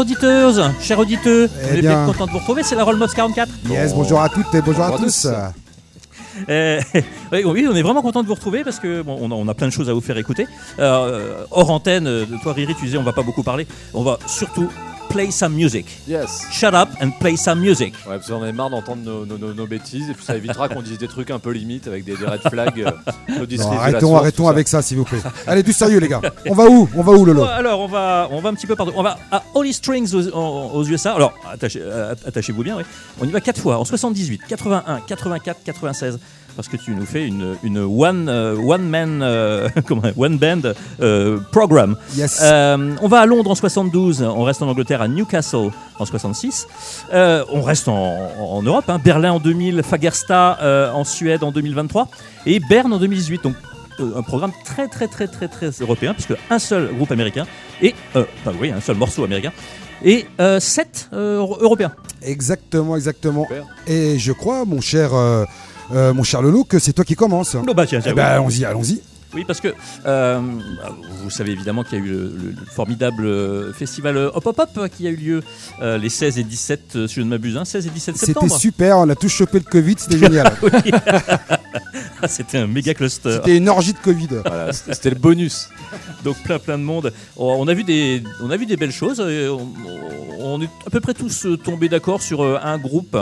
Chers auditeurs, chers auditeurs, Eh on est bien. content de vous retrouver, c'est la Roll Mods 44. Yes, bonjour à toutes et bonjour à Bonjour à tous. tous. Euh, oui, on est vraiment content de vous retrouver parce que bon, on, a, on a plein de choses à vous faire écouter. Euh, hors antenne, euh, de toi Riri, tu disais on va pas beaucoup parler, on va surtout play some music. Yes. Shut up and play some music. Ouais, parce qu'on est marre d'entendre nos, nos- nos- nos bêtises et puis ça évitera qu'on dise des trucs un peu limites avec des, des red flags. euh, Non, arrêtons, source, arrêtons ça. avec ça, s'il vous plaît. Allez, du sérieux, les gars. On va où On va où, Lolo alors on va, on va un petit peu pardon. On va à Holy Strings aux, USA. Alors attachez, euh, attachez-vous bien. oui. On y va quatre fois en 78, 81, 84, 96. Parce que tu nous fais une, une one, euh, one man, euh, one band euh, program. Yes. Euh, on va à Londres en 72, on reste en Angleterre à Newcastle en 66, Euh, on reste en, en Europe, hein. Berlin en 2000, Fagersta en Suède en 2023 et Berne en 2018. Donc un programme très très très très très européen puisque un seul groupe américain et euh, enfin, oui un seul morceau américain et euh, sept euh, européens. Exactement, exactement. Super. Et je crois, mon cher, euh, mon cher Lolo, que c'est toi qui commence. Oh, bah, tiens, tiens, Eh ben, allons-y, allons-y. Oui, parce que euh, vous savez évidemment qu'il y a eu le, le- le formidable euh, festival Hop Hop Hop qui a eu lieu euh, les 16 et 17, euh, si je ne m'abuse, hein, 16 et 17 C'était septembre. super, on a tous chopé le Covid, c'était génial. Ah, C'était un méga cluster. C'était une orgie de Covid. Voilà, c'était c'était le bonus. Donc plein plein de monde. Oh, On a vu des, on a vu des belles choses. et On, on est à peu près tous tombés d'accord sur un groupe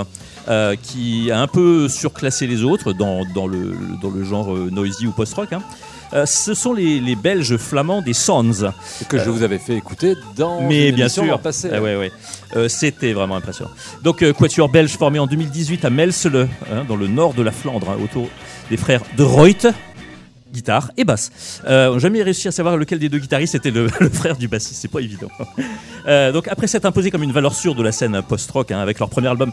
euh, qui a un peu surclassé les autres dans, dans le, dans le genre euh, noisy ou post-rock. hein. Euh, ce sont les, les Belges flamands des Sons. Que je vous avais fait écouter dans Mais une bien sûr. l'an passé. Ah ouais, ouais. Euh, C'était vraiment impressionnant. Donc, euh, Quatuor belge formé en 2018 à Melsele, hein, dans le nord de la Flandre, hein, autour des frères de Reuth, guitare et basse. Euh, on n'a jamais réussi à savoir lequel des deux guitaristes était le, le frère du bassiste, c'est pas évident. Euh, donc, après s'être imposé comme une valeur sûre de la scène post-rock hein, avec leur premier album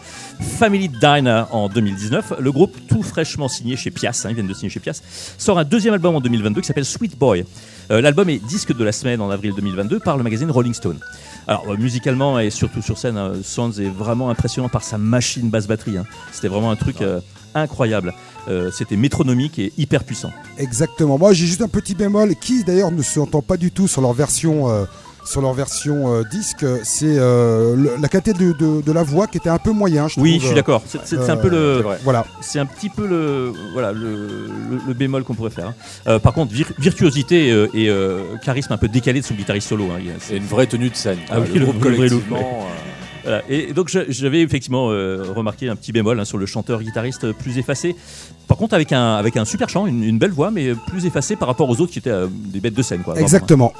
Family Diner en 2019, le groupe, tout fraîchement signé chez Pias, hein, ils viennent de signer chez Pias, sort un deuxième album en 2022 qui s'appelle Sweet Boy. Euh, L'album est disque de la semaine en avril 2022 par le magazine Rolling Stone. Alors euh, musicalement et surtout sur scène, Sands est vraiment impressionnant par sa machine basse batterie. hein. C'était vraiment un truc euh, incroyable. Euh, C'était métronomique et hyper puissant. Exactement. Moi, j'ai juste un petit bémol qui, d'ailleurs, ne s'entend pas du tout sur leur version. euh, sur leur version euh, disque, c'est euh, la qualité de, de- de la voix qui était un peu moyen, je Oui, trouve. je suis d'accord. C'est c'est- c'est un peu le, C'est vrai. Voilà, c'est un petit peu le, voilà, le, le- le bémol qu'on pourrait faire. hein. Euh, par contre, vir- virtuosité euh, et euh, charisme un peu décalé de son guitariste solo. hein. Il y a- C'est une vraie tenue de scène. Ah oui, le le groupe vrai look, collectivement. Voilà. Et donc j'avais effectivement euh, remarqué un petit bémol hein, sur le chanteur-guitariste plus effacé. Par contre avec un, avec un super chant, une, une belle voix, mais plus effacé par rapport aux autres qui étaient euh, des bêtes de scène. Quoi, vraiment. exactement.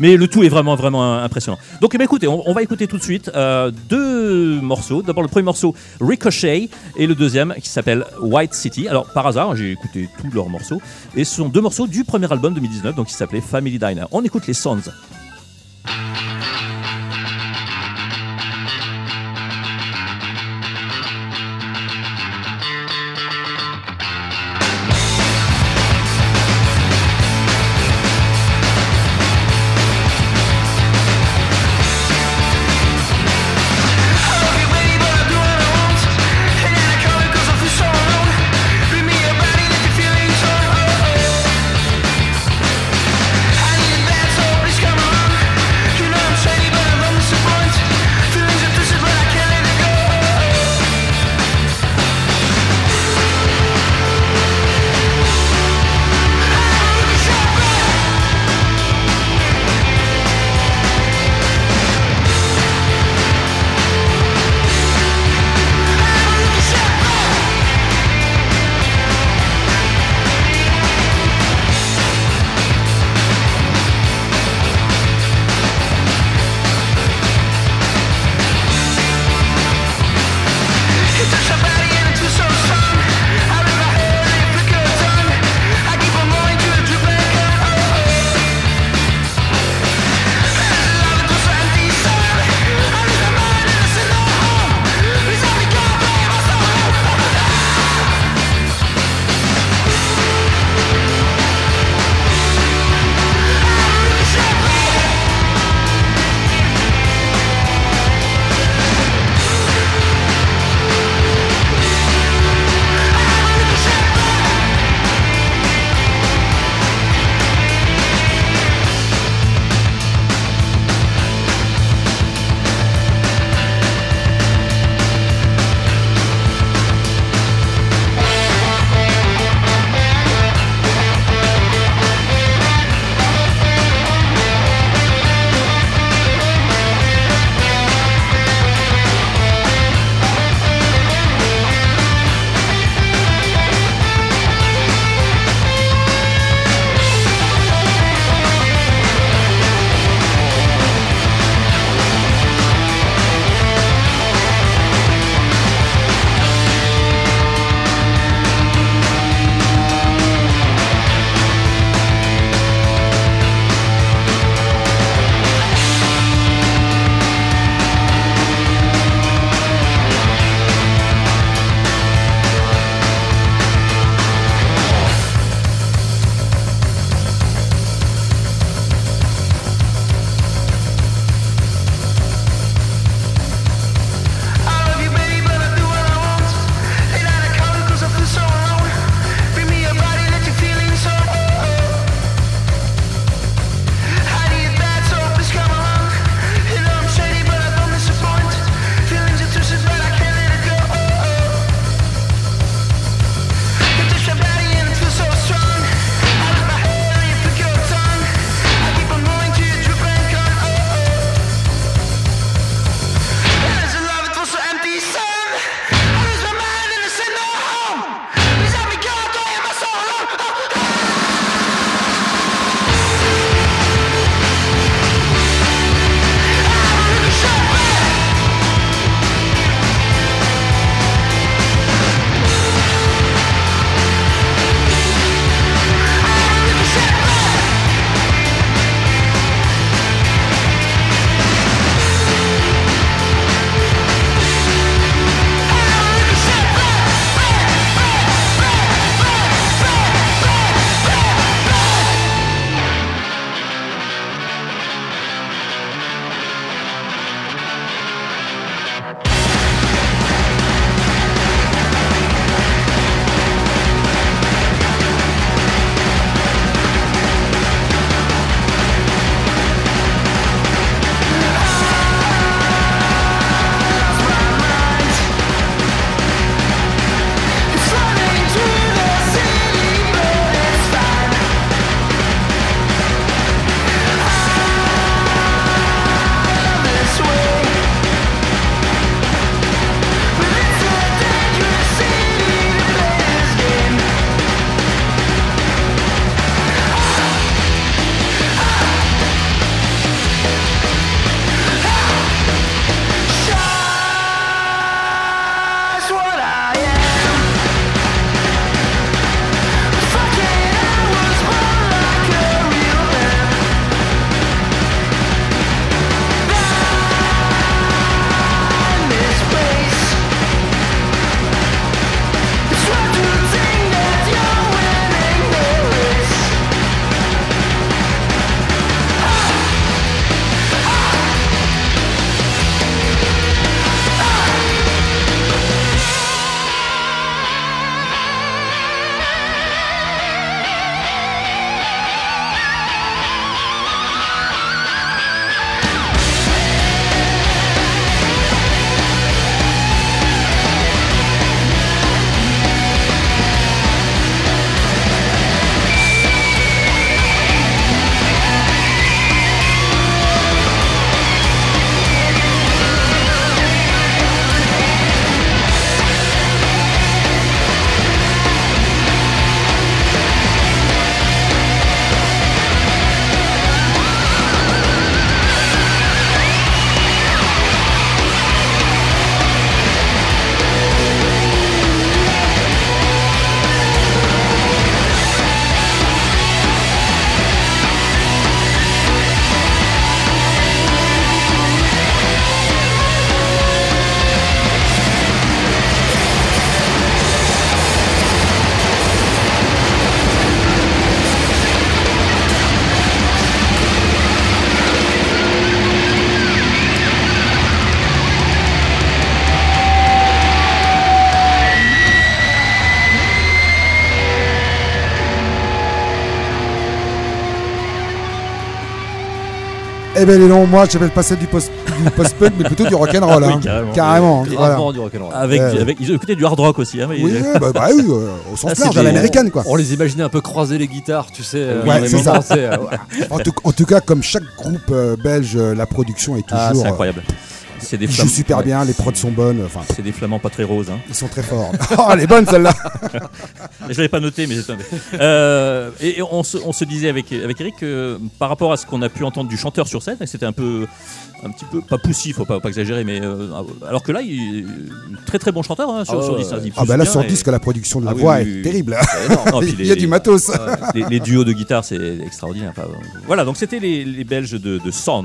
Mais le tout est vraiment vraiment impressionnant. Donc eh ben, écoutez, on, on va écouter tout de suite euh, deux morceaux. D'abord le premier morceau Ricochet et le deuxième qui s'appelle White City. Alors par hasard, j'ai écouté tous leurs morceaux et ce sont deux morceaux du premier album 2019 donc qui s'appelait Family Diner. On écoute les Sons. Eh ben les noms, moi j'appelle pas ça du post du post-punk, mais plutôt du rock'n'roll. Oui, hein. carrément. Carrément. voilà. Gravement du rock'n'roll. Avec, Ouais, avec, ils écoutaient du hard rock aussi. Hein, mais- Oui, bah, bah oui, euh, au sens Ah, c'est large, à l'américaine quoi. On les imaginait un peu croiser les guitares, tu sais. euh, Ouais, c'est ça. euh, ouais. En tout, en tout cas, comme chaque groupe euh, belge, la production est Ah, toujours. c'est euh, incroyable. C'est des ils jouent super ouais. bien, les prods sont bonnes, enfin, C'est des flamands pas très roses. Hein. ils sont très forts. oh, elle est bonne celle-là. Je l'avais pas noté, mais j'étais. Euh, et et on se, on se disait avec, avec Eric que par rapport à ce qu'on a pu entendre du chanteur sur scène, c'était un peu, un petit peu pas poussif, faut pas, pas exagérer, mais euh, alors que là, il est très très bon chanteur hein, sur, Ah sur ouais, 10. il Ah bah là sur et- disque, la production de la Ah oui, voix oui, est oui. terrible. Non, Il y a les- du matos. les, les duos de guitare, c'est extraordinaire. Voilà, donc c'était les, les Belges de, de Sons.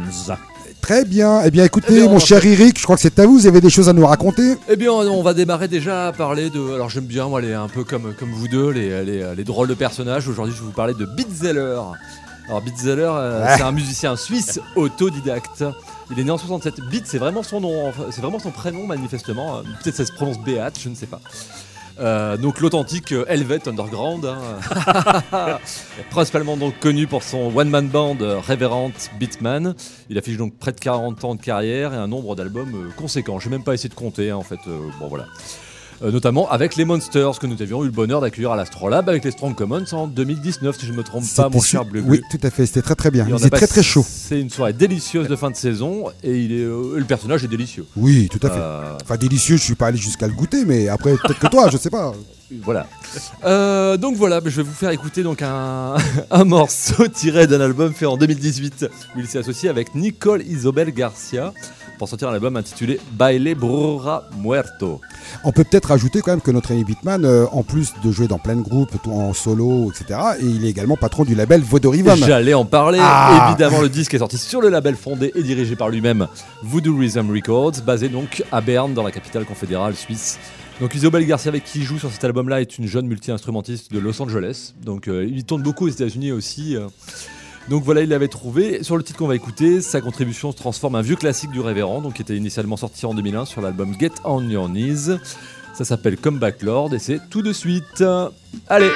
Très bien. Eh bien, écoutez, Eh bien, mon cher Eric, je crois que c'est à vous. Vous avez des choses à nous raconter? Eh bien, on va démarrer déjà à parler de. Alors, j'aime bien, moi, les, un peu comme, comme vous deux, les, les, les drôles de personnages. Aujourd'hui, je vais vous parler de Bitzeller. Alors, Bitzeller, euh, Ouais. c'est un musicien suisse autodidacte. Il est né en 67. Bit, c'est vraiment son nom, c'est vraiment son prénom, manifestement. Euh, Peut-être ça se prononce Beat, je ne sais pas. Euh, donc l'authentique euh, Helvet Underground, hein. principalement donc connu pour son one-man band euh, Reverend Beatman. Il affiche donc près de 40 ans de carrière et un nombre d'albums conséquent. Je n'ai même pas essayé de compter hein, en fait. bon voilà. Euh, notamment avec les Monsters que nous avions eu le bonheur d'accueillir à l'Astrolabe avec les Strong Commons en 2019 si je ne me trompe pas mon cher Bleu. Oui, tout à fait. C'était très très bien. Et on Il a est très très chaud. C'est une soirée délicieuse de fin de saison et il est, euh, le personnage est délicieux. Oui, tout à fait. Euh, Enfin, délicieux, je suis pas allé jusqu'à le goûter, mais après, peut-être que toi, je sais pas. Voilà. Euh, donc voilà, je vais vous faire écouter donc un, un morceau tiré d'un album fait en 2018 où il s'est associé avec Nicole Isobel Garcia pour sortir un album intitulé Baile Brura Muerto. On peut peut-être ajouter quand même que notre ami Bitman, euh, en plus de jouer dans plein de groupes, tout en solo, etc., et il est également patron du label Vodorivam. J'allais en parler. Ah. Évidemment, le disque est sorti sur le label fondé et dirigé par lui-même, Voodoo Rhythm Records, basé donc à Berne, dans la capitale confédérale suisse. Donc Isobel Garcia, avec qui il joue sur cet album-là, est une jeune multi-instrumentiste de Los Angeles. Donc euh, il tourne beaucoup aux États-Unis aussi. euh. Donc voilà, il l'avait trouvé. Sur le titre qu'on va écouter, sa contribution se transforme en un vieux classique du Révérend, donc qui était initialement sorti en 2001 sur l'album Get On Your Knees. Ça s'appelle Comeback Lord et c'est tout de suite. Allez!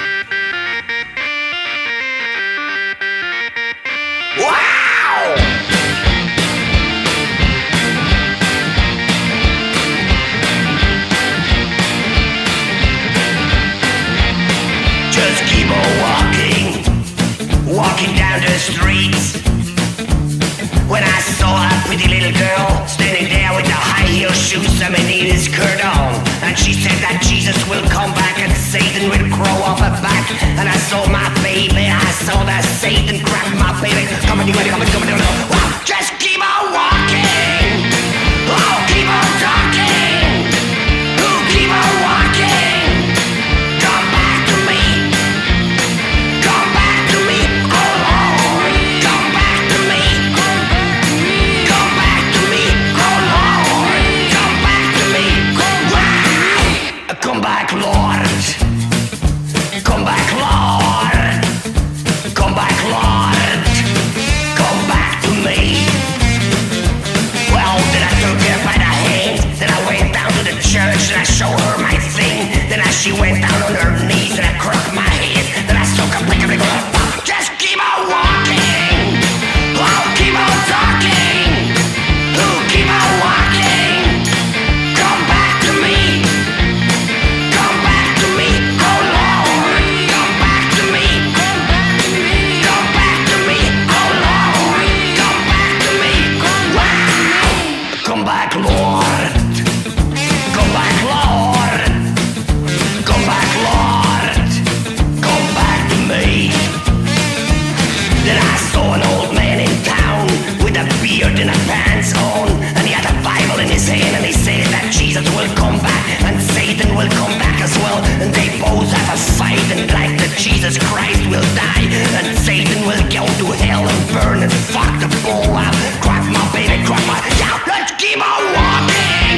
I saw an old man in town with a beard and a pants on, and he had a Bible in his hand, and he said that Jesus will come back and Satan will come back as well, and they both have a fight, and like that Jesus Christ will die, and Satan will go to hell and burn and fuck the bull out. Grab my baby, grab my yeah. Let's keep on walking.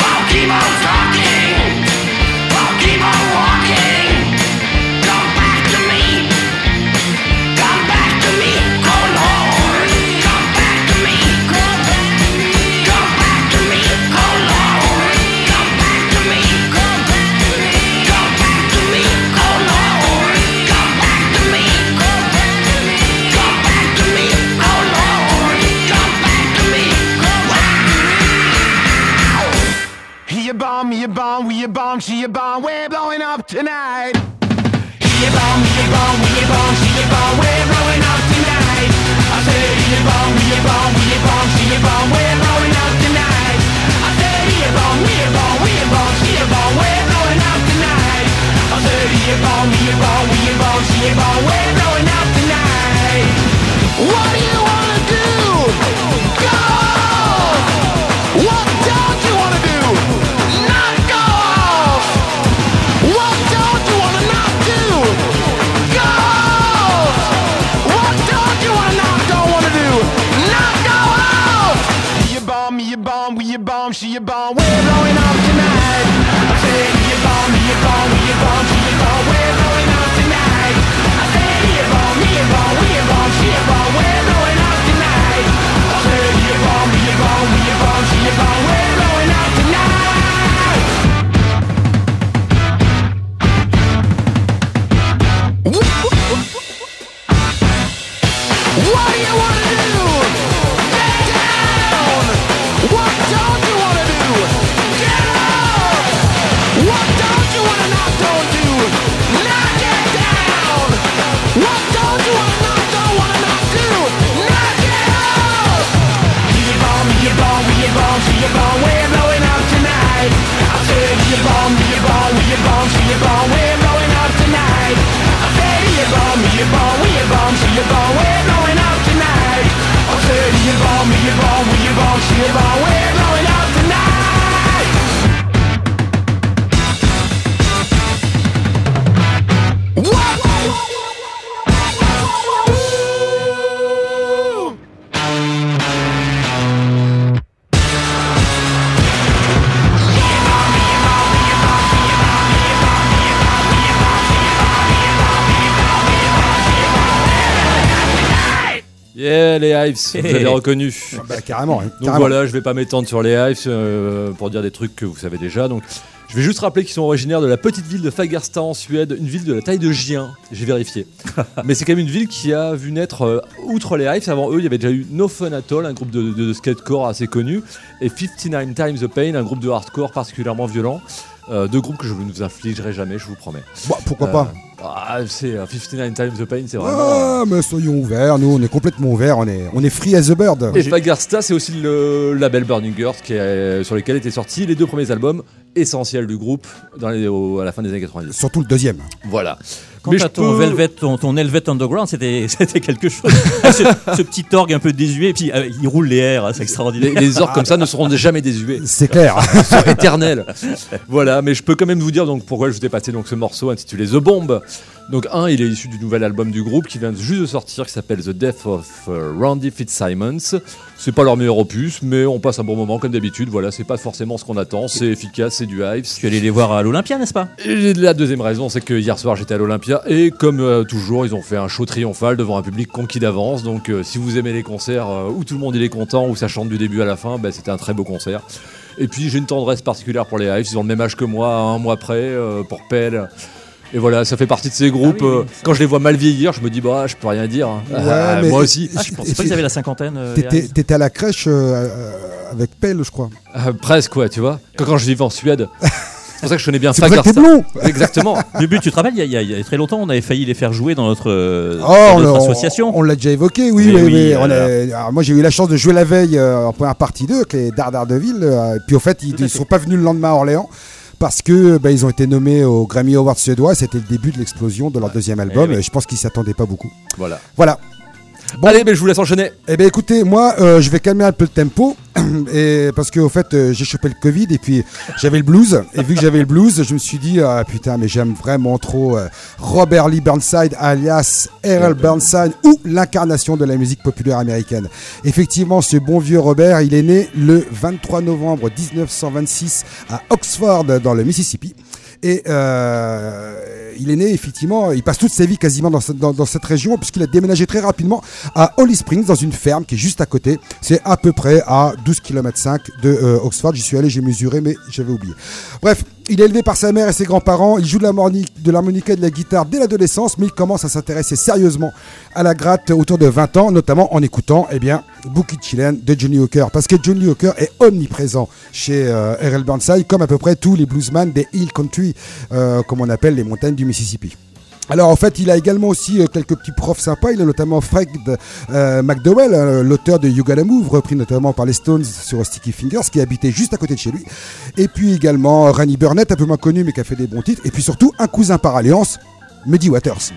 I'll keep on. A bomb, Hives, vous avez reconnu. Bah, carrément. hein, Donc carrément. voilà, je vais pas m'étendre sur les Hives euh, pour dire des trucs que vous savez déjà. Donc je vais juste rappeler qu'ils sont originaires de la petite ville de Fagersta en Suède, une ville de la taille de Gien. J'ai vérifié. Mais c'est quand même une ville qui a vu naître, euh, outre les Hives, avant eux, il y avait déjà eu No Fun At All, un groupe de, de skatecore assez connu, et 59 Times the Pain, un groupe de hardcore particulièrement violent. Euh, deux groupes que je ne vous infligerai jamais, je vous promets. Bon, pourquoi pas? Ah, c'est euh, 59 Times the Pain, c'est vraiment. euh, Ah, mais soyons ouverts, nous on est complètement ouverts, on est, on est free as a bird. Et Fagersta, c'est aussi le label Burning Earth qui est- sur lequel étaient sortis les deux premiers albums essentiels du groupe dans les- au- à la fin des années 90. Surtout le deuxième. Voilà. Quant Mais à je ton, peux- Velvet, ton, ton Velvet Underground, c'était c'était quelque chose. ce, ce petit orgue un peu désuet, et puis euh, il roule les airs, hein, c'est extraordinaire. les orques comme ça ne seront jamais désuets. C'est clair. Ils sont éternels. voilà, mais je peux quand même vous dire donc pourquoi je vous ai passé donc ce morceau intitulé The Bomb. Donc un, il est issu du nouvel album du groupe qui vient juste de sortir, qui s'appelle The Death of euh, Randy Fitzsimons. C'est pas leur meilleur opus, mais on passe un bon moment comme d'habitude. Voilà, c'est pas forcément ce qu'on attend. C'est efficace, c'est du hype. Tu es allé les voir à l'Olympia, n'est-ce pas? Et la deuxième raison, c'est que hier soir j'étais à l'Olympia et comme euh, toujours, ils ont fait un show triomphal devant un public conquis d'avance. Donc euh, si vous aimez les concerts euh, où tout le monde il est content, où ça chante du début à la fin, bah, c'était un très beau concert. Et puis j'ai une tendresse particulière pour les Hives, ils ont le même âge que moi, un mois près, pour Pell. Et voilà, ça fait partie de ces groupes. Ah oui, oui. euh, quand je les vois mal vieillir, je me dis, bah, je peux rien dire. hein. Ouais, Ah, mais- moi aussi. Ah, je pensais pas qu'ils avaient la cinquantaine. euh, T'étais à la crèche euh, avec Pelle, je crois. Presque, ouais, tu vois. Quand, quand je vivais en Suède. C'est pour ça que je connais bien blond Exactement. Le but, tu te rappelles, il y, a, il y très longtemps, on avait failli les faire jouer dans notre, euh, Oh, dans notre association. on l'a déjà évoqué, oui. Mais mais- oui, mais on voilà. est- alors, moi, j'ai eu la chance de jouer la veille euh, en première partie 2 avec les Dards de Ville. euh, et puis, au fait, ils ne sont pas venus le lendemain à Orléans. Parce que bah, ils ont été nommés au Grammy Awards suédois, c'était le début de l'explosion de leur deuxième album. Eh oui. et je pense qu'ils s'y attendaient pas beaucoup. voilà. Voilà. Bon. Allez, mais je vous laisse enchaîner. Eh bien écoutez, moi euh, je vais calmer un peu le tempo et parce que au fait euh, j'ai chopé le Covid et puis j'avais le blues et vu que j'avais le blues, je me suis dit ah putain mais j'aime vraiment trop euh, Robert Lee Burnside alias Errol Burnside ou l'incarnation de la musique populaire américaine. Effectivement, ce bon vieux Robert, il est né le 23 novembre 1926 à Oxford dans le Mississippi. Et euh, il est né, effectivement, il passe toute sa vie quasiment dans, cette- région, puisqu'il a déménagé très rapidement à Holly Springs, dans une ferme qui est juste à côté. C'est à peu près à 12 km 5 de euh, Oxford. J'y suis allé, j'ai mesuré, mais j'avais oublié. Bref, il est élevé par sa mère et ses grands-parents. Il joue de l'harmonica et de la guitare dès l'adolescence, mais il commence à s'intéresser sérieusement à la gratte autour de 20 ans, notamment en écoutant eh bien, Bookie Chillen de Johnny Hooker. Parce que Johnny Hooker est omniprésent chez euh, R.L. Burnside, comme à peu près tous les bluesmen des Hill Country, euh, comme on appelle les montagnes du Mississippi. Alors en fait, il a également aussi euh, quelques petits profs sympas. Il a notamment Fred euh, McDowell, euh, l'auteur de You Gotta Move, repris notamment par les Stones sur Sticky Fingers, qui habitait juste à côté de chez lui. Et puis également Randy Burnett, un peu moins connu mais qui a fait des bons titres. Et puis surtout un cousin par alliance, Muddy Waters.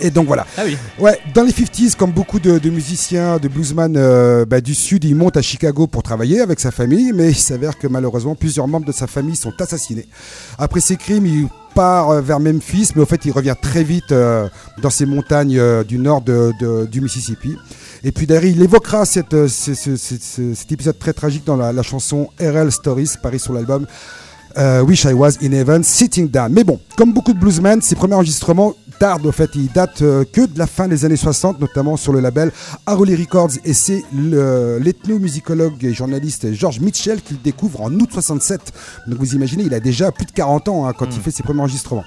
Et donc voilà. Ah oui. Ouais, dans les 50s, comme beaucoup de, de musiciens, de bluesman euh, bah, du Sud, il monte à Chicago pour travailler avec sa famille, mais il s'avère que malheureusement, plusieurs membres de sa famille sont assassinés. Après ces crimes, il part euh, vers Memphis, mais au fait, il revient très vite euh, dans ces montagnes euh, du nord de- de- du Mississippi. Et puis d'ailleurs, il évoquera cette, euh, ce- ce- ce- ce- cet épisode très tragique dans la, la chanson RL Stories, paru sur l'album euh, Wish I Was in Heaven, Sitting Down. Mais bon, comme beaucoup de bluesmen, ses premiers enregistrements tardent au fait. Ils datent euh, que de la fin des années 60, notamment sur le label Harley Records. Et c'est le- l'ethnomusicologue et journaliste George Mitchell qui le découvre en août 67. Donc vous imaginez, il a déjà plus de 40 ans hein, quand il fait ses premiers enregistrements.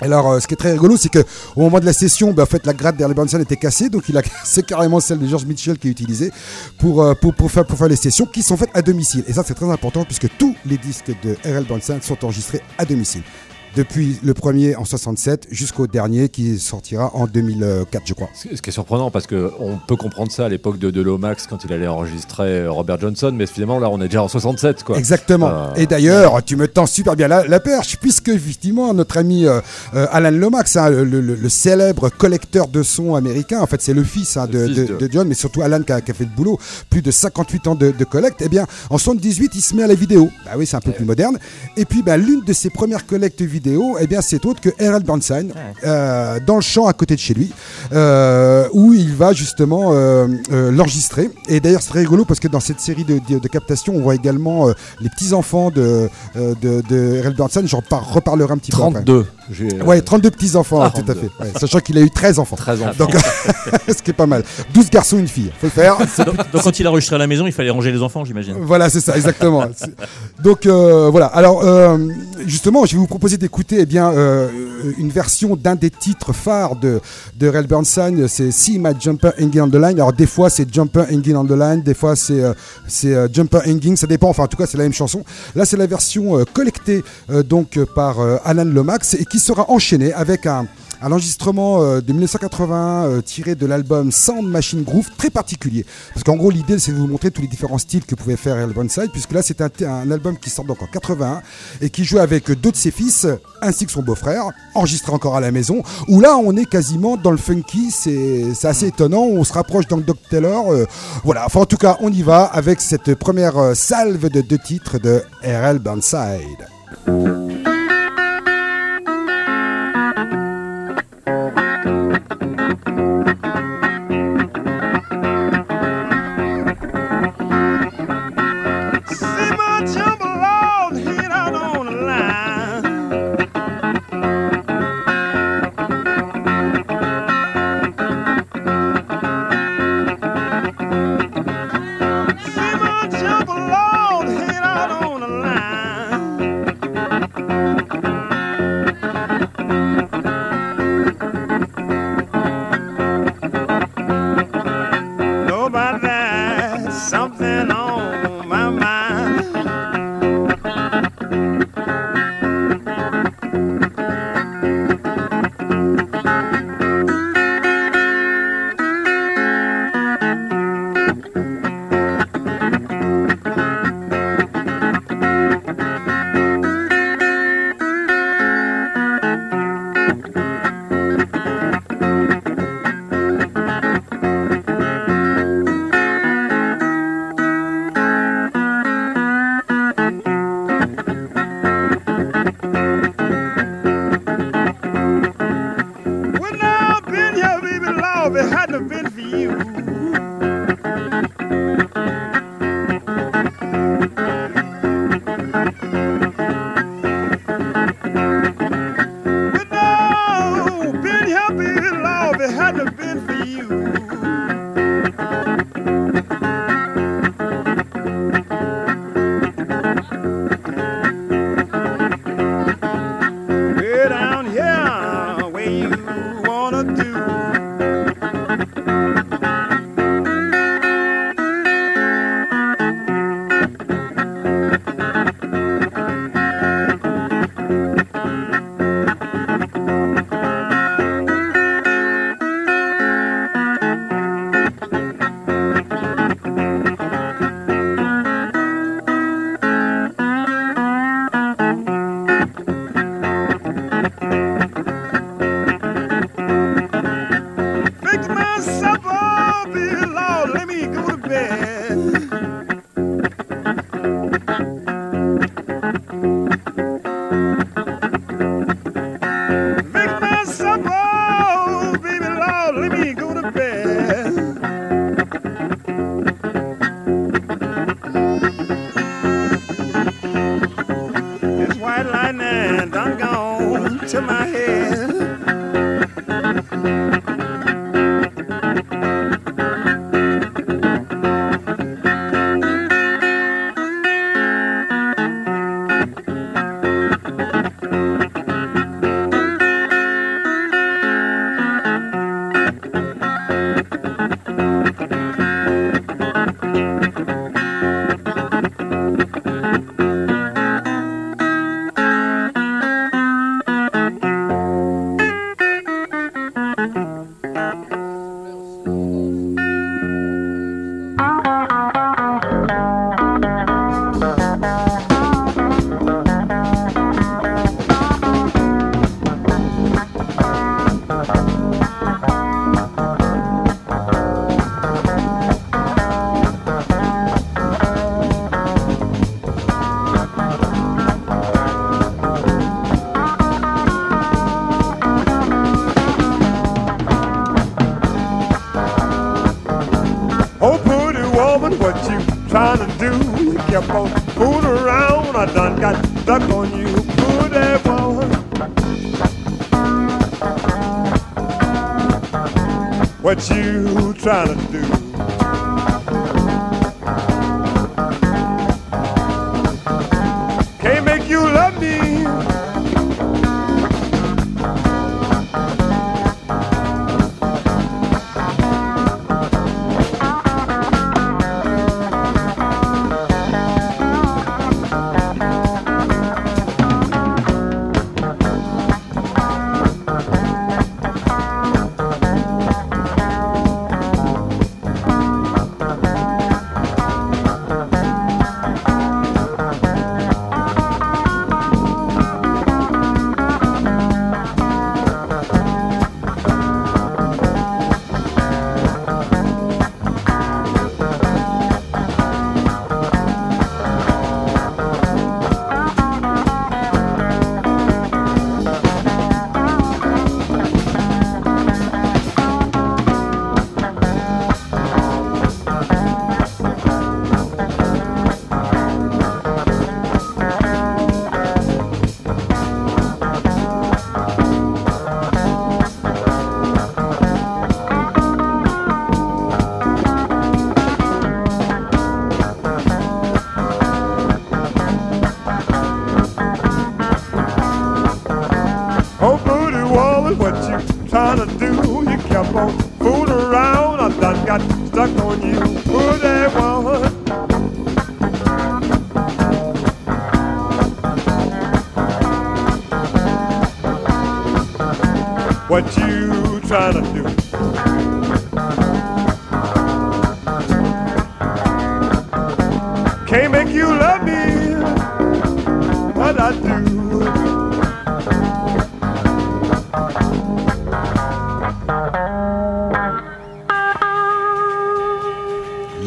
Alors, euh, ce qui est très rigolo, c'est que au moment de la session, ben, en fait, la gratte d'Harley Benson était cassée, donc il a c'est carrément celle de George Mitchell qui est utilisée pour, euh, pour, pour, faire, pour faire les sessions qui sont faites à domicile. Et ça, c'est très important puisque tous les disques de R.L. Benson sont enregistrés à domicile. Depuis le premier en 67 jusqu'au dernier qui sortira en 2004, je crois. Ce qui est surprenant parce que on peut comprendre ça à l'époque de, de Lomax quand il allait enregistrer euh, Robert Johnson, mais finalement là on est déjà en 67 quoi. Exactement. Euh, Et d'ailleurs, tu me tends super bien la, la perche, puisque effectivement, notre ami euh, Alan Lomax, hein, le, le- le célèbre collecteur de sons américain, en fait, c'est le fils, hein, Le de, fils de- de- de John, mais surtout Alan qui a, qui a fait le boulot, plus de 58 ans de, collecte. Eh bien, en 78, il se met à la vidéo. Bah oui, c'est un peu plus moderne. Et puis, bah, l'une de ses premières collectes vidéo, eh bien, c'est autre que R.L. Burnside, euh, dans le champ à côté de chez lui, euh, où il va justement euh, euh, l'enregistrer. Et d'ailleurs, c'est très rigolo parce que dans cette série de, de, de captations, on voit également euh, les petits-enfants de, de, de R.L. Burnside. J'en par- reparlerai un petit peu après. 32. j'ai- Ouais, 32 petits-enfants, Ah, tout à 32. fait. Ouais, sachant qu'il a eu 13 enfants. 13 enfants. Donc, ce qui est pas mal. 12 garçons, une fille. Faut le faire. Donc, donc quand il a enregistré à la maison, il fallait ranger les enfants, j'imagine. Voilà, c'est ça, exactement. Donc euh, voilà. Alors euh, justement, je vais vous proposer d'écouter eh bien euh, une version d'un des titres phares de de Rel Bernstein. C'est See My Jumper Hanging on the Line. Alors des fois c'est Jumper Hanging on the Line, des fois c'est euh, c'est euh, Jumper Hanging. Ça dépend. Enfin en tout cas c'est la même chanson. Là c'est la version collectée donc par Alan Lomax et qui sera enchaînée avec un un enregistrement euh, de 1980 euh, tiré de l'album Sound Machine Groove très particulier. Parce qu'en gros, l'idée, c'est de vous montrer tous les différents styles que pouvait faire Earl Burnside, puisque là, c'est un, album qui sort donc en 81 et qui joue avec deux de ses fils ainsi que son beau-frère, enregistré encore à la maison, où là, on est quasiment dans le funky, c'est assez étonnant, on se rapproche donc Doc Taylor. euh, voilà, enfin, en tout cas, on y va avec cette première salve de deux titres de R.L. Burnside. Oh, baby, Lord, let me go to bed.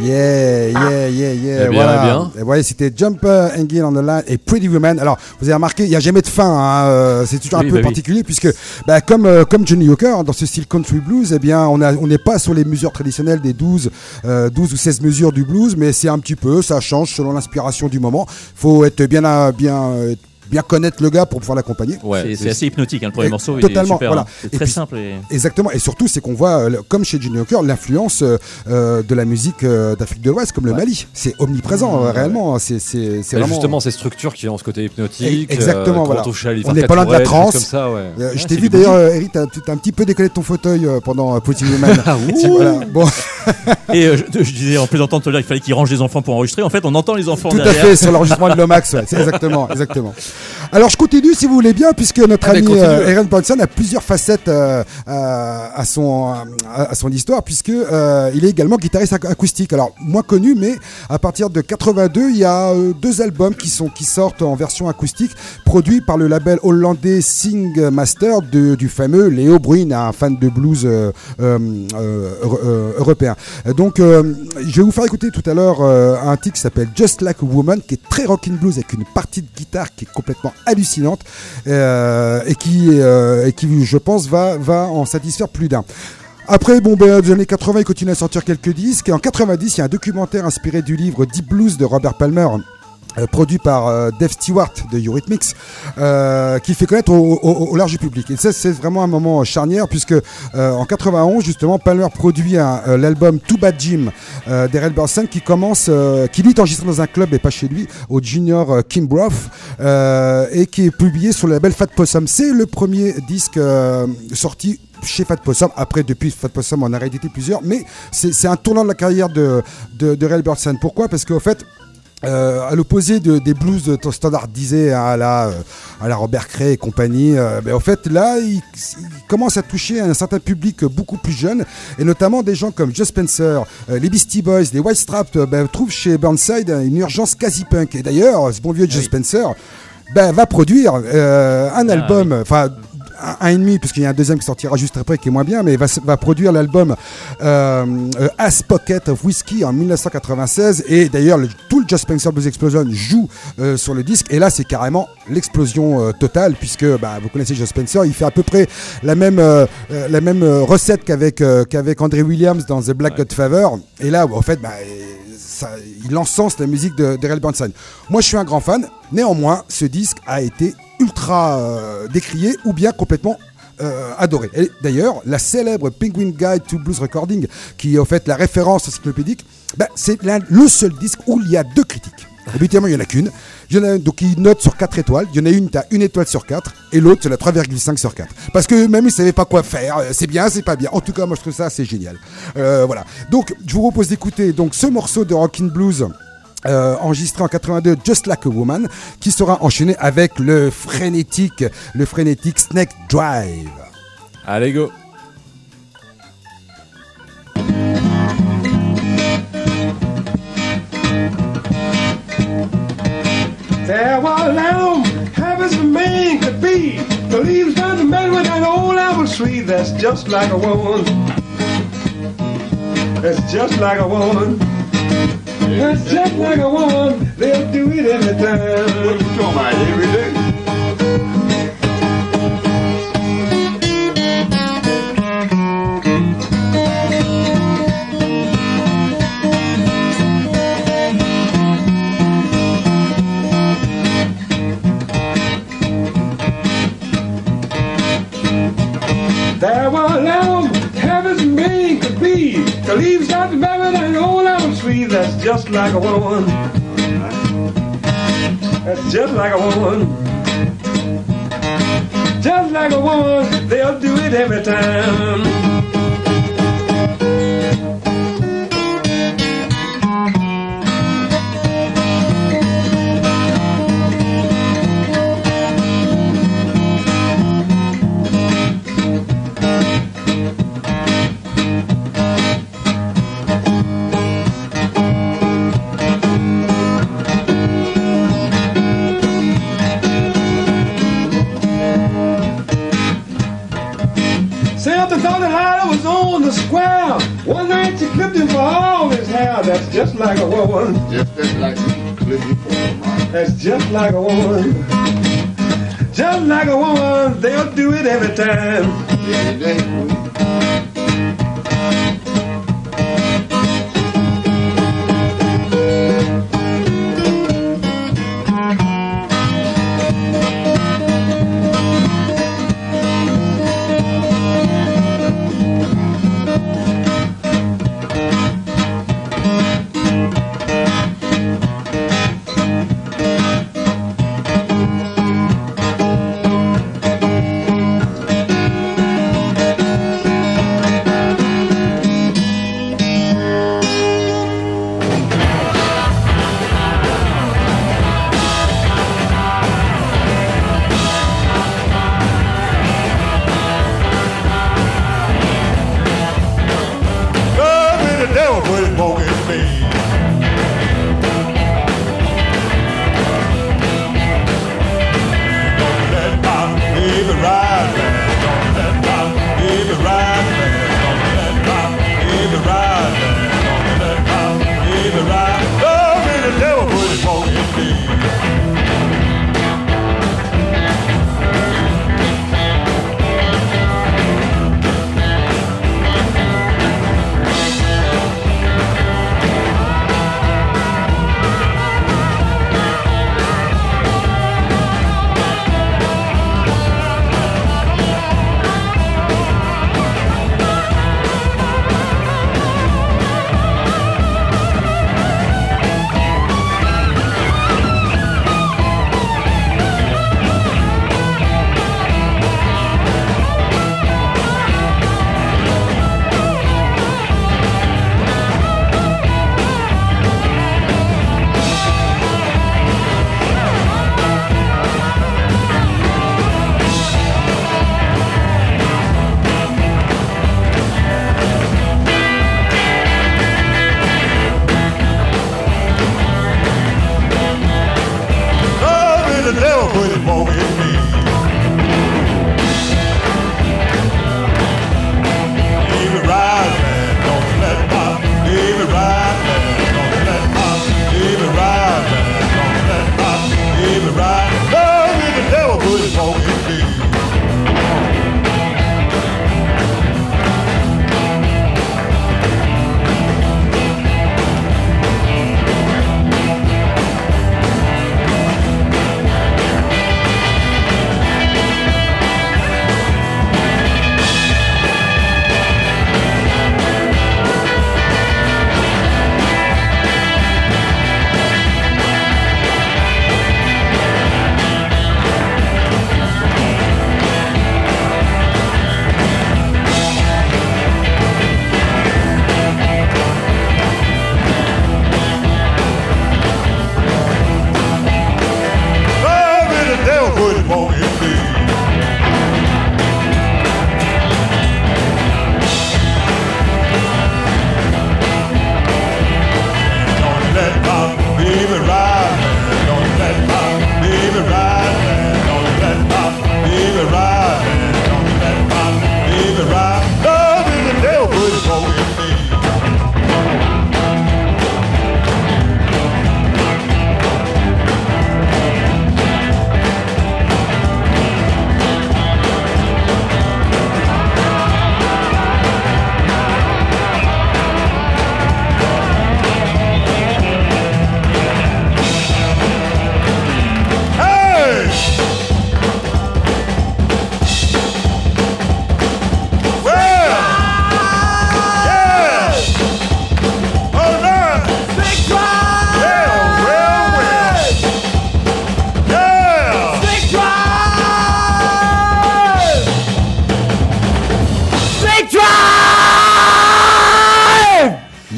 Yeah, yeah, yeah, yeah. Eh bien, voilà. eh bien. Et ouais, c'était Jumper, Angel on the Line et Pretty Woman. Alors, vous avez remarqué, il n'y a jamais de fin. hein, euh, c'est toujours Oui, un peu bah oui. particulier puisque, bah, comme euh, comme Johnny Hooker dans ce style country blues, eh bien, on n'est pas sur les mesures traditionnelles des 12 euh, 12 ou 16 mesures du blues, mais c'est un petit peu, ça change selon l'inspiration du moment. Faut être bien bien euh, bien connaître le gars pour pouvoir l'accompagner. Ouais, C'est- assez hypnotique, hein, le premier Et morceau. il est totalement, super, voilà. hein. C'est Et très puis- simple. Et... Exactement, et surtout c'est qu'on voit, euh, comme chez Johnny Hooker, l'influence euh, euh, de la musique euh, d'Afrique de l'Ouest, comme le Mali. C'est omniprésent, réellement. C'est c'est c'est Bah, vraiment. Justement, ces structures qui ont ce côté hypnotique. Exactement, euh, voilà. On n'est pas loin de la trance. Comme ça, ouais. Euh, je Ouais, t'ai vu d'ailleurs, Eric, t'as un petit peu décollé de ton fauteuil pendant Pretty Woman. voilà. Bon, Et euh, je, je disais en plaisantant tout à l'heure qu'il fallait qu'il range les enfants pour enregistrer. En fait, on entend les enfants tout à fait sur l'enregistrement de Lomax. ouais, c'est exactement, exactement. Alors je continue si vous voulez bien, puisque notre Ah, mais ami euh, Aaron Paulson a plusieurs facettes euh, à, à son à, à son histoire, puisque euh, il est également guitariste ac- acoustique. Alors moins connu, mais à partir de 82, il y a euh, deux albums qui sont qui sortent en version acoustique, produits par le label hollandais Sing Master de- du fameux Léo Bruin, un fan de blues euh, euh, euh, euro- euh, européen. Euh, Donc euh, je vais vous faire écouter tout à l'heure euh, un titre qui s'appelle Just Like a Woman, qui est très rockin' blues avec une partie de guitare qui est complètement hallucinante euh, et qui, euh, et qui, je pense, va, va en satisfaire plus d'un. Après, bon, ben, des années 80, il continue à sortir quelques disques. Et en 90, il y a un documentaire inspiré du livre Deep Blues de Robert Palmer. Euh, produit par euh, Dave Stewart de Eurythmics, euh, qui fait connaître au, large public. Et ça, c'est vraiment un moment charnière, puisque euh, en 91, justement, Palmer produit euh, l'album Too Bad Jim euh, d'Errol Burson, qui commence, euh, qui lui est enregistré dans un club et pas chez lui, au Junior euh, Kimbrough, euh, et qui est publié sur le label Fat Possum. C'est le premier disque euh, sorti chez Fat Possum. Après, depuis Fat Possum, on a réédité plusieurs, mais c'est un tournant de la carrière de, de, de. Pourquoi? Parce qu'au fait, euh, à l'opposé de, des blues de standardisés à la, euh, à la Robert Cray et compagnie, euh, ben, en fait là il, il commence à toucher un certain public beaucoup plus jeune et notamment des gens comme Joe Spencer, euh, les Beastie Boys, les White Straps euh, ben, trouvent chez Burnside une urgence quasi punk. Et d'ailleurs ce bon vieux Joe Spencer ben, va produire un album, enfin un, un et demi, puisqu'il y a un deuxième qui sortira juste après qui est moins bien, mais va, va produire l'album euh, euh, Ass Pocket of Whiskey en 1996. Et d'ailleurs, le- tout le Just Spencer Blues Explosion joue euh, sur le disque. Et là, c'est carrément l'explosion euh, totale, puisque bah, vous connaissez Just Spencer, il fait à peu près la même, la même recette qu'avec qu'avec André Williams dans The Black Godfather. Et là, en fait, bah, ça, il encense la musique de d'Errol Burnside. Moi, je suis un grand fan. Néanmoins, ce disque a été ultra euh, décrié ou bien complètement euh, adoré. D'ailleurs, la célèbre Penguin Guide to Blues Recording, qui est en fait la référence encyclopédique, bah, c'est le seul disque où il y a deux critiques. Habituellement, il n'y en a qu'une. Y en a, donc, il note sur 4 étoiles. Il y en a une, tu as une étoile sur 4. Et l'autre, c'est la 3,5 sur 4. Parce que même ils ne savaient pas quoi faire. Euh, C'est bien, c'est pas bien. En tout cas, moi, je trouve ça assez génial. Voilà. Donc, je vous propose d'écouter ce morceau de Rockin' Blues. Euh, enregistré en 82 Just Like a Woman qui sera enchaîné avec le frénétique le frénétique Snake Drive Allez, go. There were lamb, heavens man could be. The leaves down the middle with that old apple tree that's just like a woman. That's just like a woman. That's just like a woman. They'll do it every time. What you talking about every day? There were lamb, heavens man could be. The leaves got the berry and old that's just like a woman. That's just like a woman. Just like a woman, they'll do it every time. That's just like a woman. Just like me, Cliffy That's just like a woman. Just like a woman, they'll do it every time. Every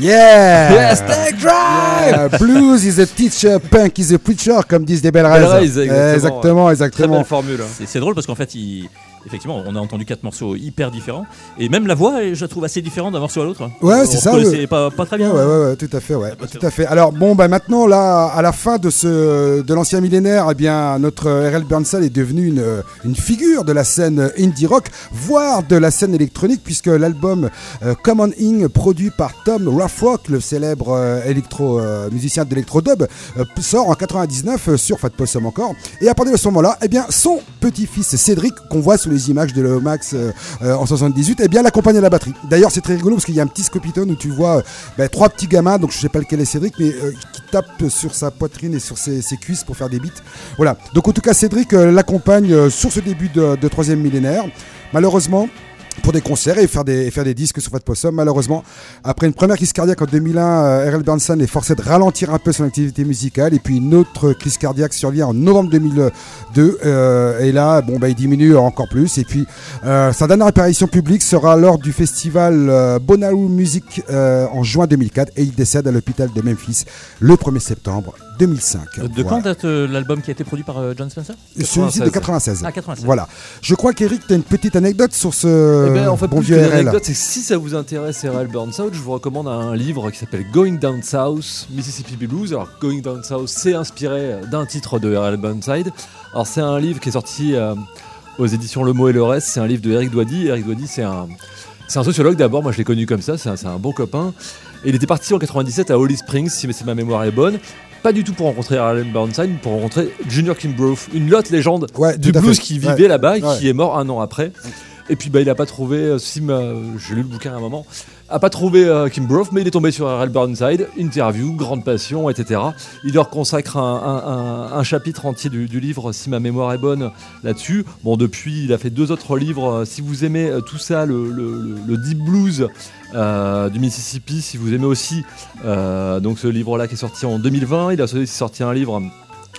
Yeah Yes, take drive Yeah, Blues is a teacher, punk is a preacher, comme disent des belles Belle raises. Raise, exactement. exactement, Très exactement. belle formule. hein. C'est- C'est drôle parce qu'en fait, il- effectivement, on a entendu quatre morceaux hyper différents. Et même la voix, je la trouve assez différente d'un morceau à l'autre. Ouais, c'est ça, ouais. Pas, pas très bien. ouais, ouais, ouais, tout à fait, ouais, bah, tout c'est à fait. Alors bon, bah maintenant là, à la fin de ce de l'ancien millénaire, eh bien notre R.L. Burnside est devenu une une figure de la scène indie rock, voire de la scène électronique, puisque l'album euh, Common Ing, produit par Tom Rothrock, le célèbre euh, électro euh, musicien d'électro-dub, euh, sort en 99 euh, sur Fat Possum encore. Et à partir de ce moment-là, eh bien son petit-fils Cédric, qu'on voit sous les images de l'Eomax euh, euh, en 78, eh bien l'accompagne à la batterie. D'ailleurs, c'est très rigolo parce qu'il y a un petit scopitone où tu vois euh, ben, trois petits gamins, donc je sais pas lequel est Cédric, mais qui tapent sur sa poitrine et sur ses, ses cuisses pour faire des beats. Voilà. Donc en tout cas, Cédric l'accompagne sur ce début de troisième millénaire. Malheureusement, pour des concerts et faire des, disques sur Fat Possum. Malheureusement, après une première crise cardiaque en 2001, euh, R.L. Bernstein est forcé de ralentir un peu son activité musicale et puis une autre crise cardiaque survient en novembre 2002 euh, et là, bon, bah, il diminue encore plus et puis euh, sa dernière apparition publique sera lors du festival euh, Bonnaroo Music euh, en juin 2004 et il décède à l'hôpital de Memphis le 1er septembre 2005. De Voilà. quand date euh, l'album qui a été produit par euh, John Spencer? Celui-ci de 96. Ah, 96. Voilà. Je crois qu'Eric, tu as une petite anecdote sur ce Eh ben, en fait, bon vieux RL. l'anecdote, c'est que si ça vous intéresse R.L. Burnside, je vous recommande un livre qui s'appelle Going Down South, Mississippi Blues. Alors, Going Down South, c'est inspiré d'un titre de R.L. Burnside. Alors, c'est un livre qui est sorti euh, aux éditions Le Mot et le Reste. C'est un livre de Eric Doady. Eric Doady, c'est un, c'est un sociologue d'abord. Moi, je l'ai connu comme ça. C'est un, c'est un bon copain. Et il était parti en 97 à Holly Springs, si si ma mémoire est bonne. Pas du tout pour rencontrer R.L. Burnside, mais pour rencontrer Junior Kimbrough, une lotte légende Ouais, du blues fait. qui Ouais. vivait là-bas et qui est mort un an après. Et puis bah, il a pas trouvé, euh, Sim, j'ai lu le bouquin un moment, a pas trouvé euh, Kim Brough, mais il est tombé sur R.L. Burnside, interview, grande passion, etc. Il leur consacre un, chapitre entier du, livre, si ma mémoire est bonne, là-dessus. Bon, depuis, il a fait deux autres livres. euh, Si vous aimez tout ça, le, deep blues du Mississippi, si vous aimez aussi donc ce livre-là qui est sorti en 2020, il a sorti un livre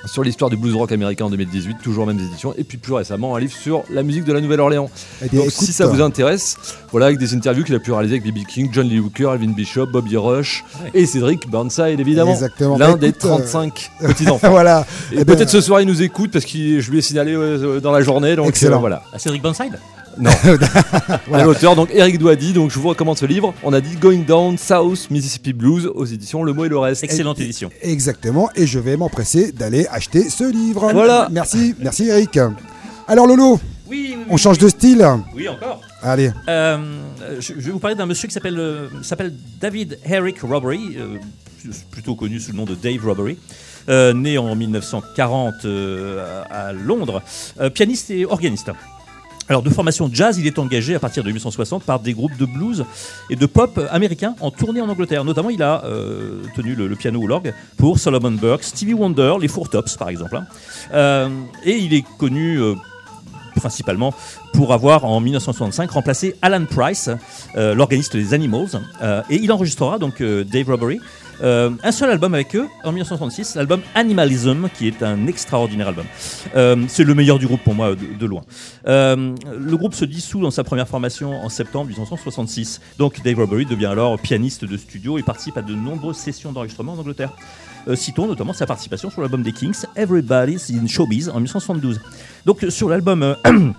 sur l'histoire du blues rock américain en 2018, toujours mêmes éditions, et puis plus récemment un livre sur la musique de la Nouvelle-Orléans. Eh Donc écoute, si ça vous intéresse, voilà avec des interviews qu'il a pu réaliser avec B.B. King, John Lee Hooker, Alvin Bishop, Bobby Rush Ouais. et Cédric Burnside évidemment, Exactement. l'un Bah, des écoute, euh, 35 petits enfants. voilà. Et Eh ben, peut-être ce soir il nous écoute parce que je lui ai signalé euh, dans la journée, donc Excellent. euh, voilà. Ah, Cédric Burnside? À l'auteur donc Eric Douady, donc je vous recommande ce livre. On a dit Going Down South Mississippi Blues aux éditions Le Mot et le Reste. Excellente édition. Exactement. Et je vais m'empresser d'aller acheter ce livre. Voilà. Merci, merci Eric. Alors Lolo, Oui, oui, on change de style. Oui, encore. Allez. Euh, je, je vais vous parler d'un monsieur qui s'appelle euh, s'appelle David Herrick Robbery, euh, plutôt connu sous le nom de Dave Robbery. euh, né en 1940 euh, à Londres, euh, pianiste et organiste. Alors de formation jazz, il est engagé à partir de 1860 par des groupes de blues et de pop américains en tournée en Angleterre. Notamment, il a euh, tenu le, piano ou l'orgue pour Solomon Burke, Stevie Wonder, les Four Tops par exemple. hein. Euh, et il est connu euh, principalement pour avoir en 1965 remplacé Alan Price, l'organiste des Animals, et il enregistrera donc Dave Robbery euh, un seul album avec eux en 1966, l'album Animalism, qui est un extraordinaire album. Euh, c'est le meilleur du groupe pour moi de, loin. Euh, le groupe se dissout dans sa première formation en septembre 1966. Donc Dave Robbery devient alors pianiste de studio et participe à de nombreuses sessions d'enregistrement en Angleterre. Citons notamment sa participation sur l'album des Kings, Everybody's in Showbiz, en 1972. Donc sur l'album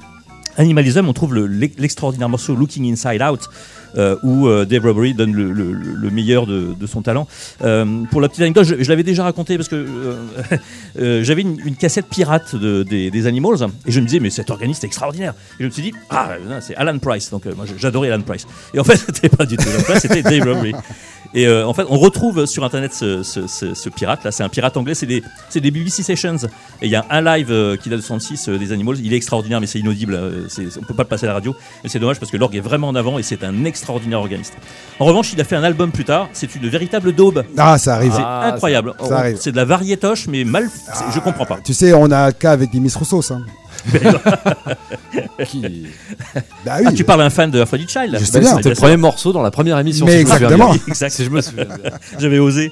Animalism, on trouve le- l'extraordinaire morceau Looking Inside Out, euh, où euh, Dave Robbery donne le, le- le meilleur de, son talent. Euh, pour la petite anecdote, je, l'avais déjà raconté parce que j'avais une, cassette pirate de- des, des Animals et je me disais mais cet organiste est extraordinaire. Et je me suis dit ah c'est Alan Price, donc moi j'adorais Alan Price. Et en fait c'était pas du tout Alan Price, c'était Dave Robbery. Et euh, en fait, on retrouve sur internet ce, ce- ce- ce pirate là, c'est un pirate anglais, c'est des, des BBC Sessions. Et il y a un live euh, qui date de 66 euh, des Animals, il est extraordinaire, mais c'est inaudible, euh, on peut pas le passer à la radio. Mais c'est dommage parce que l'orgue est vraiment en avant et c'est un extraordinaire organiste. En revanche, il a fait un album plus tard, c'est une véritable daube. Ah, ça arrive. C'est Ah, incroyable. ça On- arrive. C'est de la variétoche, mais mal. c'est- Je comprends pas. Tu sais, on a le cas avec Dimis Roussos. Hein. Qui... Bah oui. Ah, tu parles à un fan de Aphrodite Child. Bah, bien. C'était le premier morceau dans la première émission. Mais si exactement. Exact. Si je me souviens bien. J'avais osé.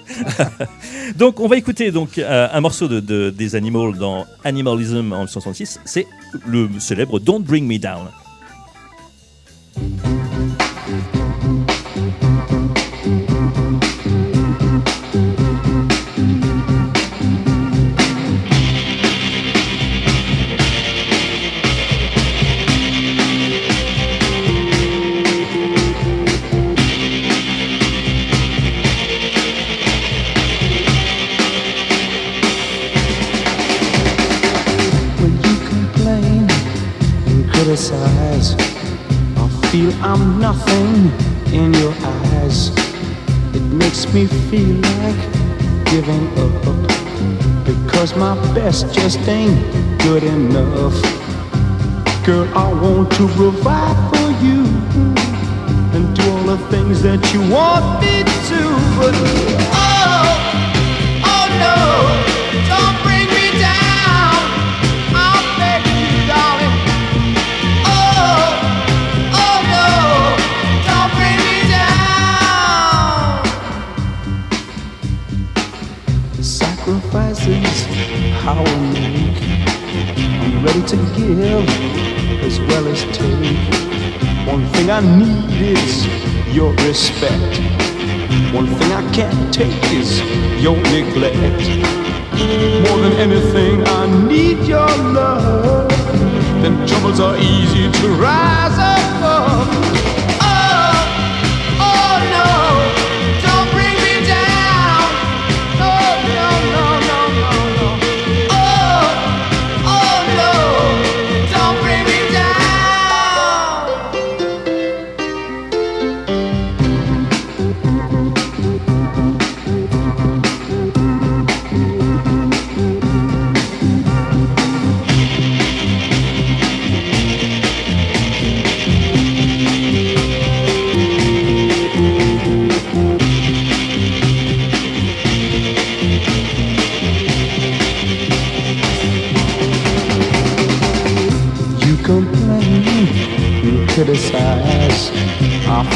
donc, on va écouter donc euh, un morceau de, de- des Animals dans Animalism en 1966. C'est le célèbre Don't Bring Me Down. Criticize. I feel I'm nothing in your eyes. It makes me feel like giving up. Because my best just ain't good enough. Girl, I want to provide for you and do all the things that you want me to. But make. I'm ready to give as well as take. One thing I need is your respect. One thing I can't take is your neglect. More than anything, I need your love. Them troubles are easy to rise above.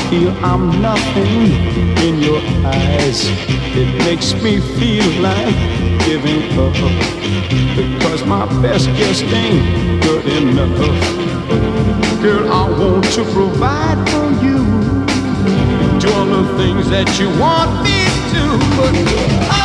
Feel I'm nothing in your eyes. It makes me feel like giving up because my best just ain't good enough. Girl, I want to provide for you, do all the things that you want me to. But oh,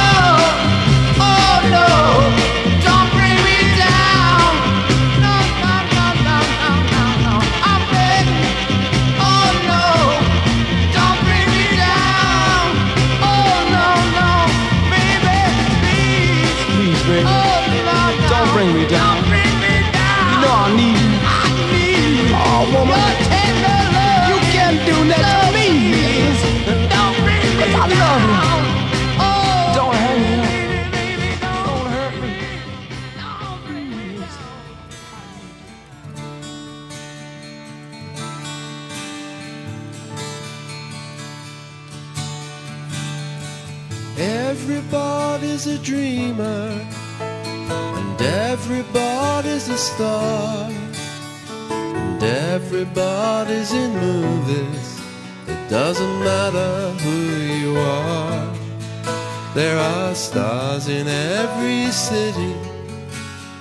A dreamer, and everybody's a star, and everybody's in movies. It doesn't matter who you are. There are stars in every city,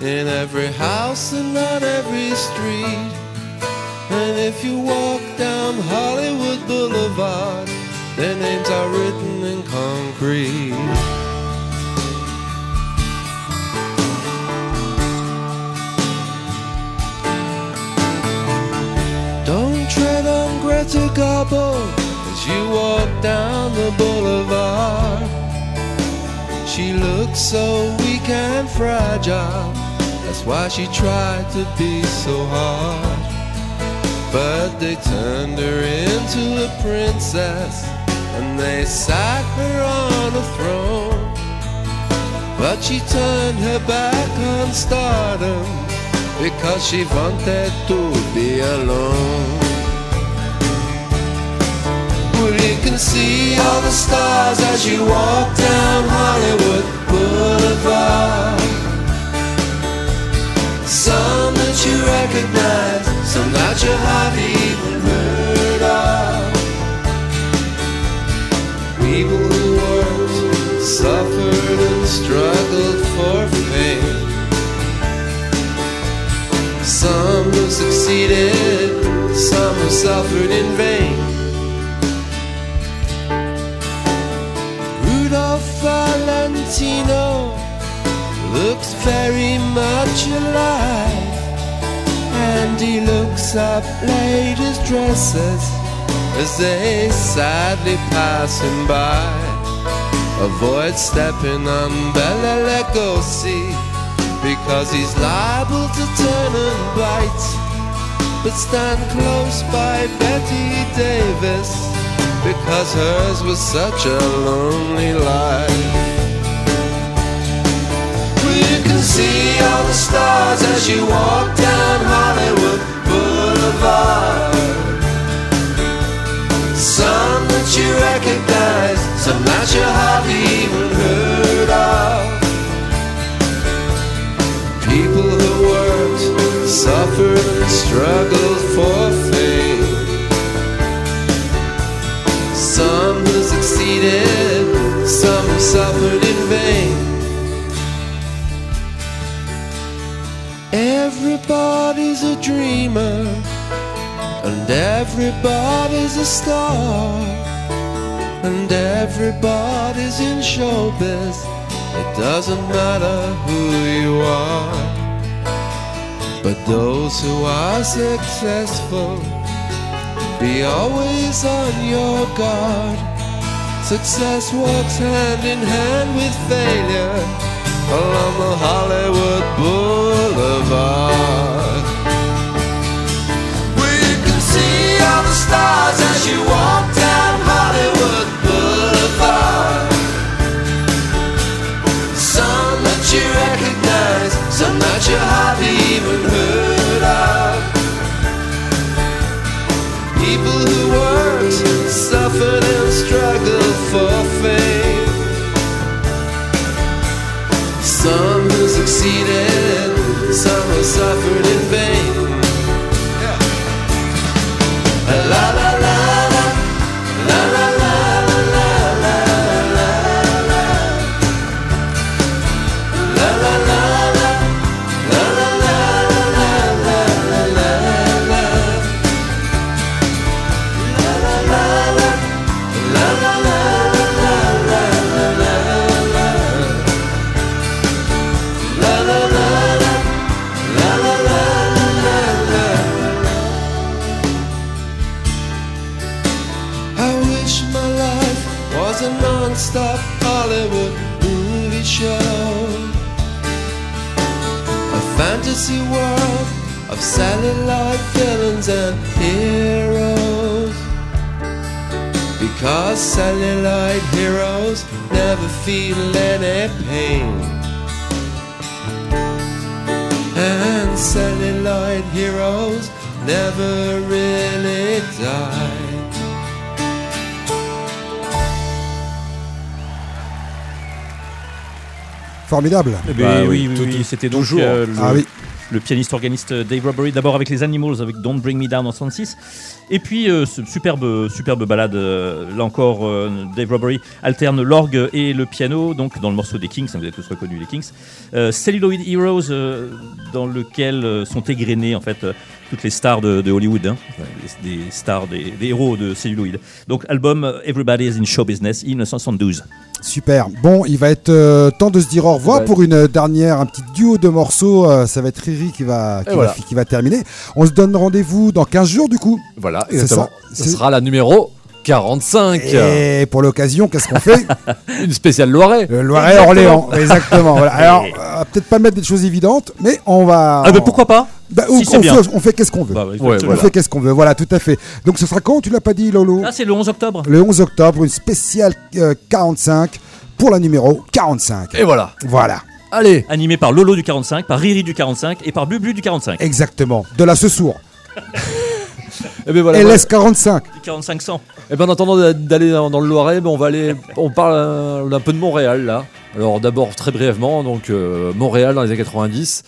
in every house and on every street. And if you walk down Hollywood Boulevard, their names are written in concrete. Greta Garbo as you walk down the boulevard. She looked so weak and fragile. That's why she tried to be so hard. But they turned her into a princess and they sat her on a throne. But she turned her back on stardom because she wanted to be alone. You can see all the stars as you walk down Hollywood Boulevard. Some that you recognize, some that you have even heard of. People who worked, suffered, and struggled for fame. Some who succeeded, some who suffered in vain. Valentino looks very much alive, and he looks up ladies' dresses as they sadly pass him by. Avoid stepping on Bella Lugosi because he's liable to turn and bite. but stand close by Betty Davis because hers was such a lonely life. See all the stars as you walk down Hollywood Boulevard. Some that you recognize, some that you hardly even heard of. People who worked, suffered, struggled for fame. Some who succeeded, some who suffered in vain. Everybody's a dreamer, and everybody's a star, and everybody's in showbiz. It doesn't matter who you are, but those who are successful, be always on your guard. Success walks hand in hand with failure along the Hollywood Boulevard. Well, you can see all the stars as you walk down Hollywood Boulevard. Some that you recognize, some that you hardly even heard of. People who worked, Some who succeeded, some who suffered in vain. La la, la of satellite villains and heroes Because satellite heroes never feel any pain and satellite heroes never really die. Formidable. Eh Bah ben, oui, oui, oui, tout- oui, c'était donc toujours. euh, le, Ah oui. Le pianiste organiste Dave Robbery, d'abord avec les Animals, avec Don't Bring Me Down en 66, et puis euh, ce superbe, superbe balade, euh, là encore, euh, Dave Robbery alterne l'orgue et le piano, donc dans le morceau des Kings, hein, vous avez tous reconnu les Kings, Celluloid Heroes, dans lequel sont égrenées en fait toutes les stars de, de Hollywood, hein, des, des stars, des, des héros de Celluloid. Donc album euh, Everybody is in Show Business, 1972. Super. Bon, il va être euh, temps de se dire au revoir Ouais. pour une dernière, un petit duo de morceaux. euh, ça va être Riri qui va, qui, voilà. va, qui va terminer. On se donne rendez-vous dans 15 jours du coup. Voilà, C'est exactement. ça. Ce sera la numéro 45. Et pour l'occasion, qu'est-ce qu'on fait Une spéciale Loiret. Le Loiret-Orléans. Exactement. Voilà. Alors, euh, peut-être pas mettre des choses évidentes, mais on va. Ah ben pourquoi pas Bah, si on, fait, on fait qu'est-ce qu'on veut. Bah, ouais. On voilà. fait qu'est-ce qu'on veut. Voilà, tout à fait. Donc ce sera quand Tu l'as pas dit, Lolo Ah, c'est le 11 octobre Le 11 octobre, une spéciale euh, 45 pour la numéro 45. Et voilà. Voilà, Allez. animé par Lolo du 45, par Riri du 45 et par Bublu du 45. exactement. De la Sesour. Et ben voilà. LS 45. Du 4500. Et ben en attendant d'a- d'aller dans, le Loiret, ben, on va aller. On parle d'un peu de Montréal là. Alors d'abord très brièvement, donc euh, Montréal dans les années 90.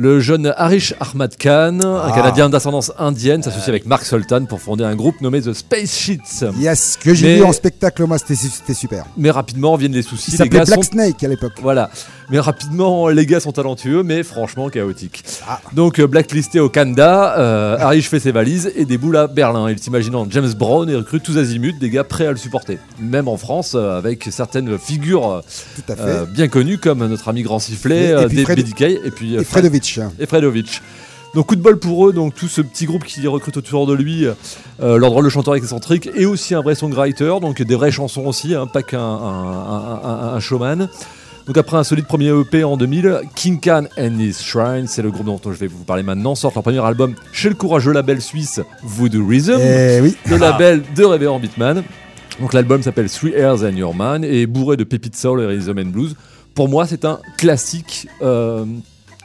Le jeune Harish Ahmad Khan, un Ah. Canadien d'ascendance indienne, s'associe avec Mark Sultan pour fonder un groupe nommé The Space Sheets. Yes, que j'ai vu en spectacle, moi, c'était super. Mais rapidement viennent les soucis. Il Les s'appelait gars Black sont Snake à l'époque. Voilà. Mais rapidement, les gars sont talentueux, mais franchement chaotiques. Ah. Donc, euh, blacklisté au Canada, euh, Harish fait ses valises et déboule à Berlin. Il s'imagine en James Brown et recrute tous azimuts des gars prêts à le supporter. Même en France, euh, avec certaines figures euh, bien connues, comme notre ami Grand Sifflet, Et- et puis Fred- et puis Fredovic. et Fredovic. Donc coup de bol pour eux, donc tout ce petit groupe qui recrute autour de lui, euh, leur drôle de chanteur excentrique et aussi un vrai songwriter, donc des vraies chansons aussi, hein, pas qu'un un, un- showman. Donc après un solide premier EP en 2000, King Khan and His Shrine, c'est le groupe dont je vais vous parler maintenant, sort leur premier album chez le courageux label suisse Voodoo Rhythm, Eh oui. le label de Révérend Beatman. Donc l'album s'appelle Three Airs and Your Man et est bourré de pépites soul et rhythm and blues. Pour moi, c'est un classique euh,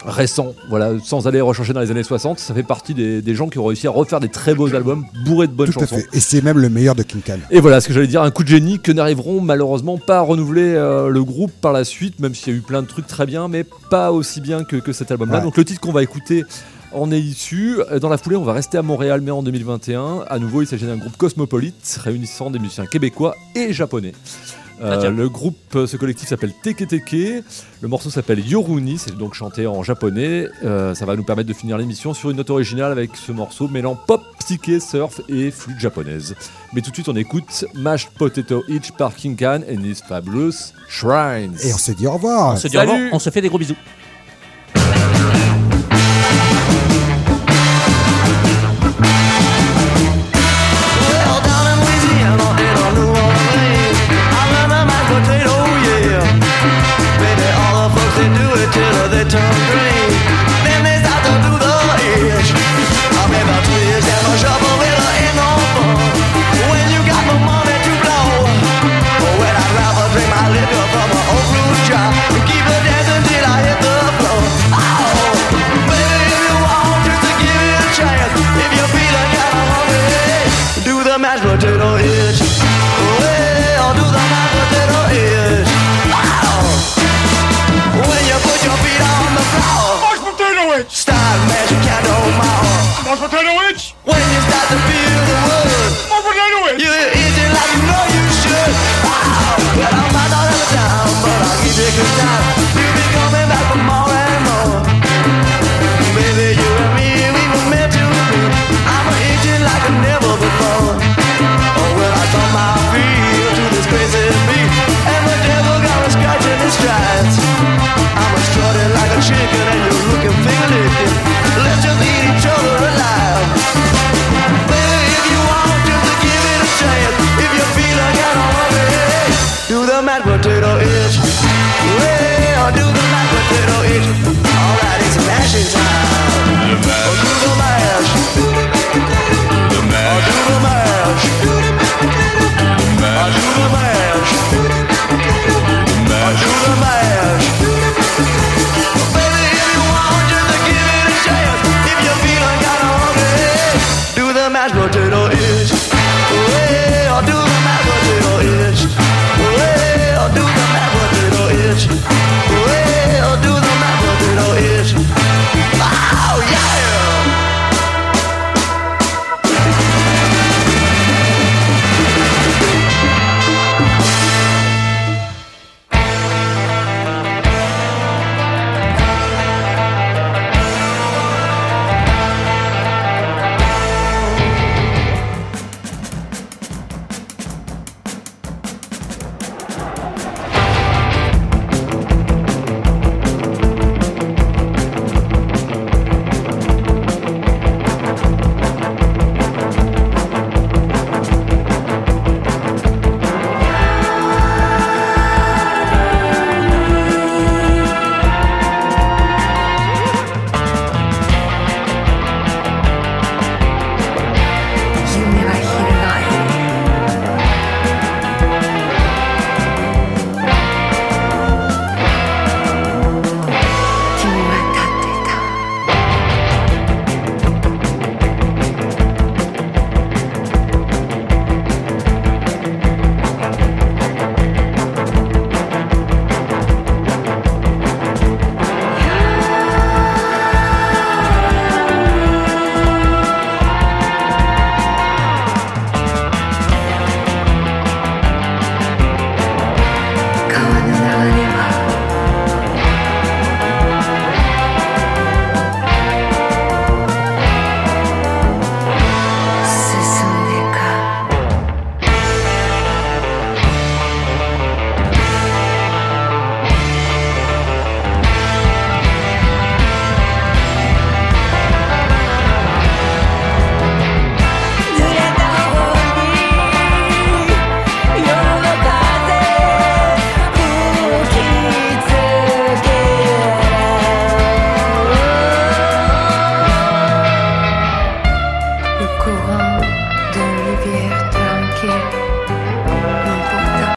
récent, voilà, sans aller rechercher dans les années 60. Ça fait partie des, des gens qui ont réussi à refaire des très beaux albums bourrés de bonnes Tout à chansons. fait. Et c'est même le meilleur de King Khan. Et voilà ce que j'allais dire, un coup de génie que n'arriveront malheureusement pas à renouveler euh, le groupe par la suite, même s'il y a eu plein de trucs très bien, mais pas aussi bien que, que cet album-là. Ouais. Donc le titre qu'on va écouter en est issu. Euh, Dans la foulée, on va rester à Montréal, mais en 2021. À nouveau, il s'agit d'un groupe cosmopolite réunissant des musiciens québécois et japonais. Euh, Ah, tiens. le groupe, euh, ce collectif s'appelle Teke Teke. Le morceau s'appelle Yoruni, c'est donc chanté en japonais. Euh, ça va nous permettre de finir l'émission sur une note originale avec ce morceau mêlant pop, psyché, surf et flûte japonaise. Mais tout de suite, on écoute Mashed Potato Itch par King Khan and His Fabulous Shrines. Et on se dit au revoir. On se dit au revoir, Salut on se fait des gros bisous.